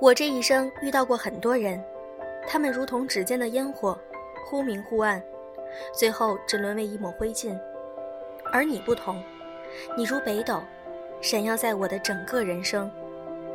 我这一生遇到过很多人，他们如同指尖的烟火，忽明忽暗，最后只沦为一抹灰烬。而你不同，你如北斗，闪耀在我的整个人生。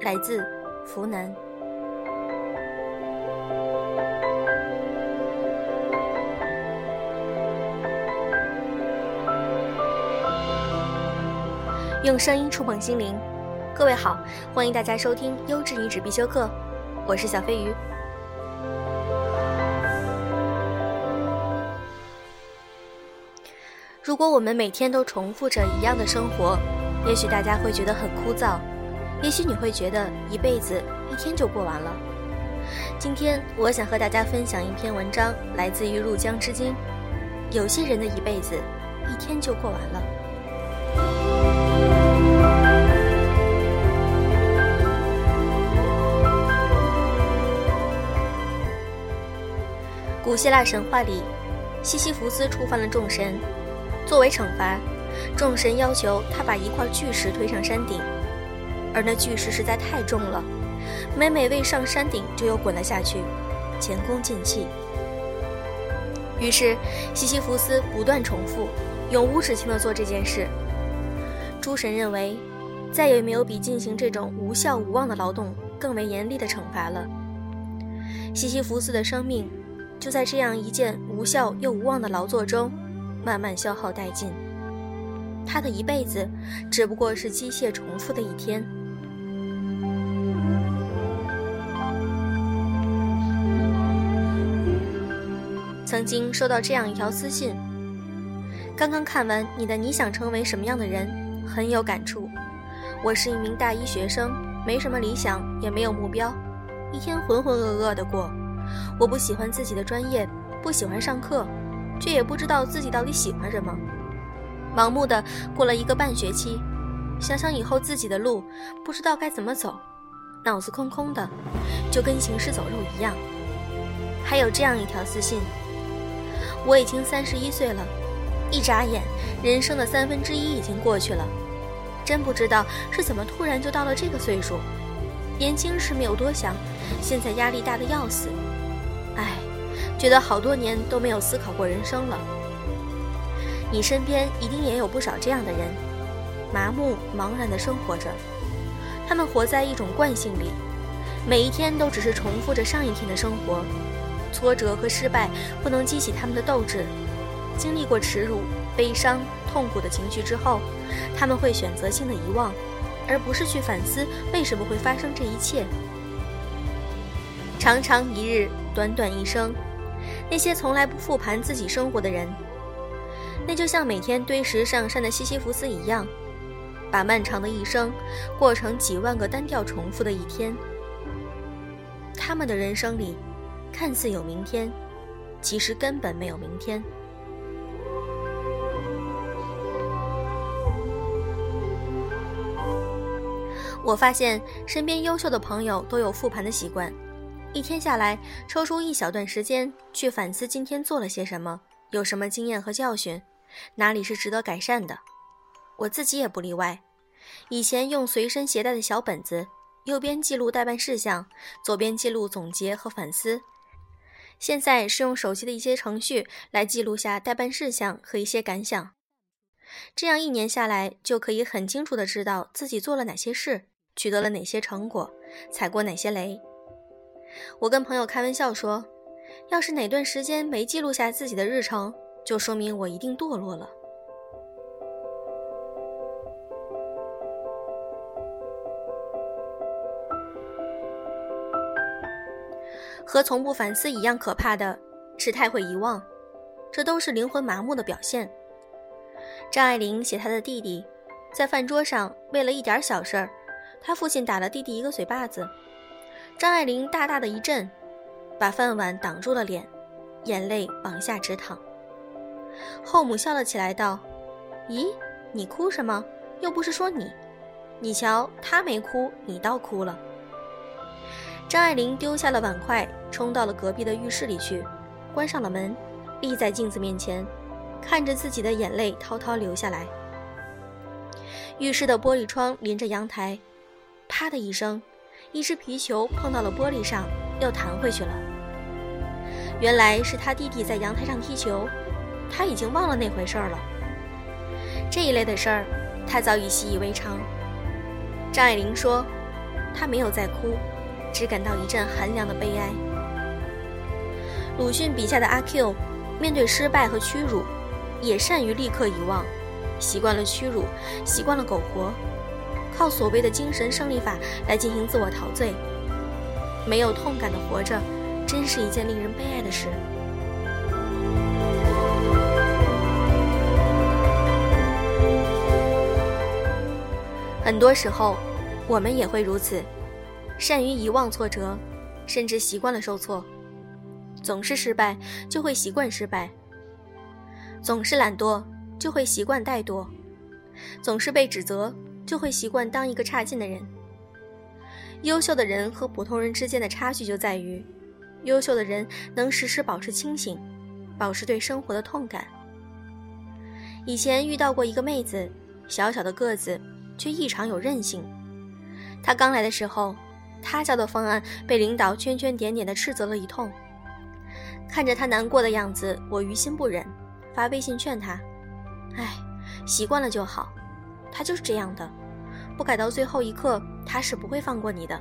来自湖南。用声音触碰心灵，各位好，欢迎大家收听优质女子必修课，我是小飞鱼。如果我们每天都重复着一样的生活，也许大家会觉得很枯燥，也许你会觉得一辈子一天就过完了。今天我想和大家分享一篇文章，来自于入江之鲸。有些人的一辈子，一天就过完了。古希腊神话里，西西弗斯触犯了众神，作为惩罚，众神要求他把一块巨石推上山顶，而那巨石实在太重了，每每未上山顶就又滚了下去，前功尽弃。于是，西西弗斯不断重复，永无止境地做这件事。诸神认为，再也没有比进行这种无效无望的劳动更为严厉的惩罚了。西西弗斯的生命。就在这样一件无效又无望的劳作中，慢慢消耗殆尽。他的一辈子，只不过是机械重复的一天。曾经收到这样一条私信：刚刚看完你的《你想成为什么样的人》，很有感触。我是一名大一学生，没什么理想，也没有目标，一天浑浑噩噩的过。我不喜欢自己的专业，不喜欢上课，却也不知道自己到底喜欢什么。盲目的过了一个半学期，想想以后自己的路，不知道该怎么走，脑子空空的，就跟行尸走肉一样。还有这样一条私信：我已经三十一岁了，一眨眼，人生的三分之一已经过去了，真不知道是怎么突然就到了这个岁数。年轻时没有多想，现在压力大的要死。唉，觉得好多年都没有思考过人生了。你身边一定也有不少这样的人，麻木茫然的生活着。他们活在一种惯性里，每一天都只是重复着上一天的生活。挫折和失败不能激起他们的斗志。经历过耻辱、悲伤、痛苦的情绪之后，他们会选择性的遗忘，而不是去反思为什么会发生这一切。常常一日。短短一生，那些从来不复盘自己生活的人，那就像每天堆石上山的西西弗斯一样，把漫长的一生过成几万个单调重复的一天。他们的人生里，看似有明天，其实根本没有明天。我发现身边优秀的朋友都有复盘的习惯。一天下来，抽出一小段时间去反思今天做了些什么，有什么经验和教训，哪里是值得改善的。我自己也不例外。以前用随身携带的小本子，右边记录待办事项，左边记录总结和反思。现在是用手机的一些程序来记录下待办事项和一些感想。这样一年下来，就可以很清楚的知道自己做了哪些事，取得了哪些成果，踩过哪些雷。我跟朋友开玩笑说：“要是哪段时间没记录下自己的日程，就说明我一定堕落了。”和从不反思一样可怕的是太会遗忘，这都是灵魂麻木的表现。张爱玲写她的弟弟，在饭桌上为了一点小事儿，他父亲打了弟弟一个嘴巴子。张爱玲大大的一震，把饭碗挡住了脸，眼泪往下直淌。后母笑了起来，道：“咦，你哭什么？又不是说你，你瞧他没哭，你倒哭了。”张爱玲丢下了碗筷，冲到了隔壁的浴室里去，关上了门，立在镜子面前，看着自己的眼泪滔滔流下来。浴室的玻璃窗临着阳台，啪的一声。一只皮球碰到了玻璃上，又弹回去了。原来是他弟弟在阳台上踢球，他已经忘了那回事儿了。这一类的事儿，他早已习以为常。张爱玲说：“他没有在哭，只感到一阵寒凉的悲哀。”鲁迅笔下的阿 Q，面对失败和屈辱，也善于立刻遗忘，习惯了屈辱，习惯了苟活，靠所谓的精神胜利法来进行自我陶醉。没有痛感的活着，真是一件令人悲哀的事。很多时候，我们也会如此，善于遗忘挫折，甚至习惯了受挫。总是失败，就会习惯失败；总是懒惰，就会习惯怠惰；总是被指责，就会习惯当一个差劲的人。优秀的人和普通人之间的差距就在于，优秀的人能时时保持清醒，保持对生活的痛感。以前遇到过一个妹子，小小的个子。却异常有韧性。他刚来的时候，他交的方案被领导圈圈点点地斥责了一通。看着他难过的样子，我于心不忍，发微信劝他：“哎，习惯了就好。他就是这样的，不改到最后一刻，他是不会放过你的。”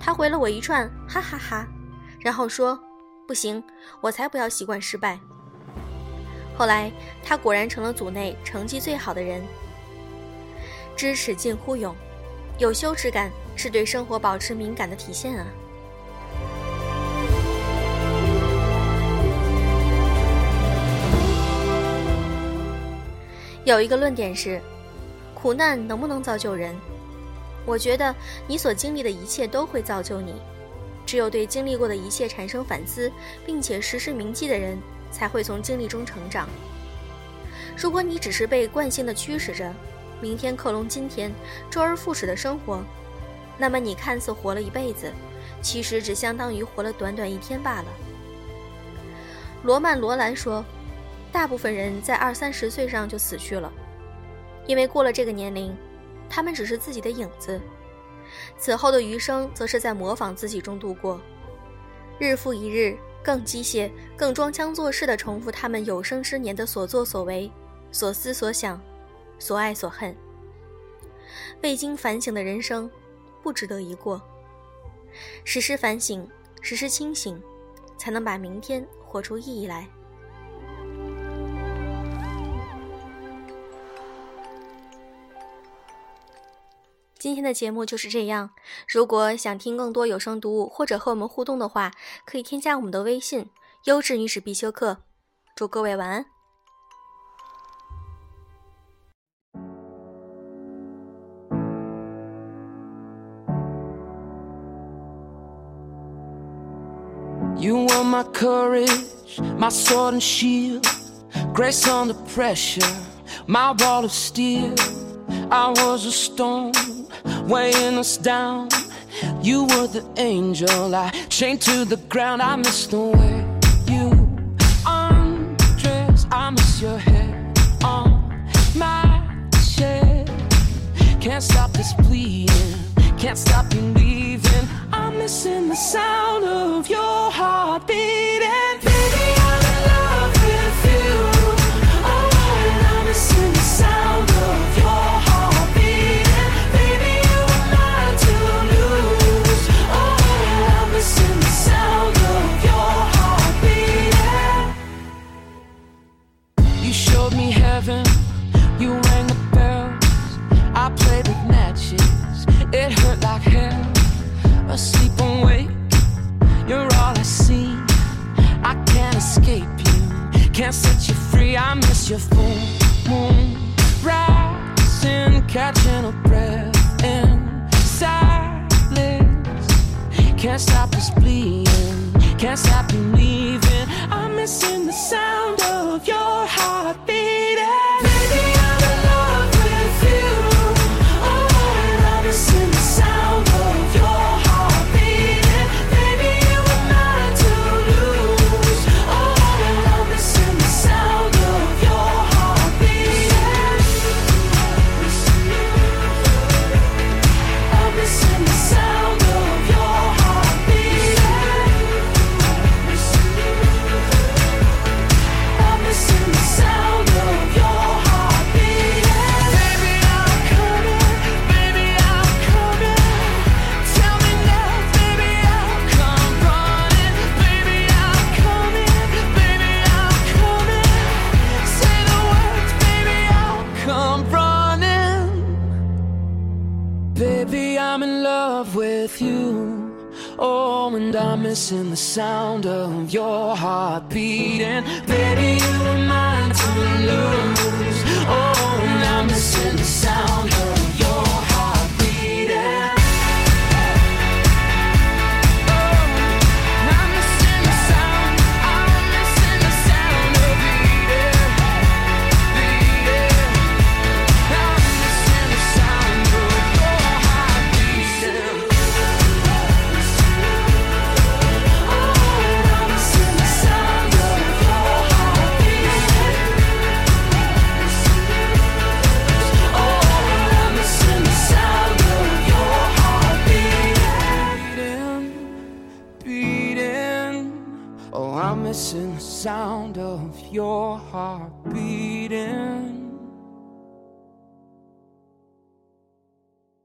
他回了我一串哈哈哈，然后说：“不行，我才不要习惯失败。”后来，他果然成了组内成绩最好的人。知耻近乎勇，有羞耻感是对生活保持敏感的体现啊。有一个论点是，苦难能不能造就人？我觉得你所经历的一切都会造就你，只有对经历过的一切产生反思，并且时时铭记的人，才会从经历中成长。如果你只是被惯性的驱使着，明天克隆今天，周而复始的生活，那么你看似活了一辈子，其实只相当于活了短短一天罢了。罗曼·罗兰说：“大部分人在二三十岁上就死去了，因为过了这个年龄，他们只是自己的影子，此后的余生则是在模仿自己中度过，日复一日，更机械、更装腔作势地重复他们有生之年的所作所为、所思所想。”所爱所恨，未经反省的人生，不值得一过。时时反省，时时清醒，才能把明天活出意义来。今天的节目就是这样。如果想听更多有声读物或者和我们互动的话，可以添加我们的微信“优质女史必修课”。祝各位晚安。You were my courage, my sword and shield, grace under pressure, my wall of steel. I was a stone weighing us down. You were the angel I chained to the ground. I miss the way you undress. I miss your hair on my chest. Can't stop this bleeding, can't stop you leaving. I'm missing the sound of your heart beating. Asleep awake. You're all I see. I can't escape you, can't set you free. I miss your full moon rising, catching a breath in silence. Can't stop this bleeding, can't stop you leaving. I'm missing the sound of your heart with you. Oh, and I'm missing the sound of your heart beating. Baby, you were mine to lose. Oh, and I'm missing the sound of heartbeat.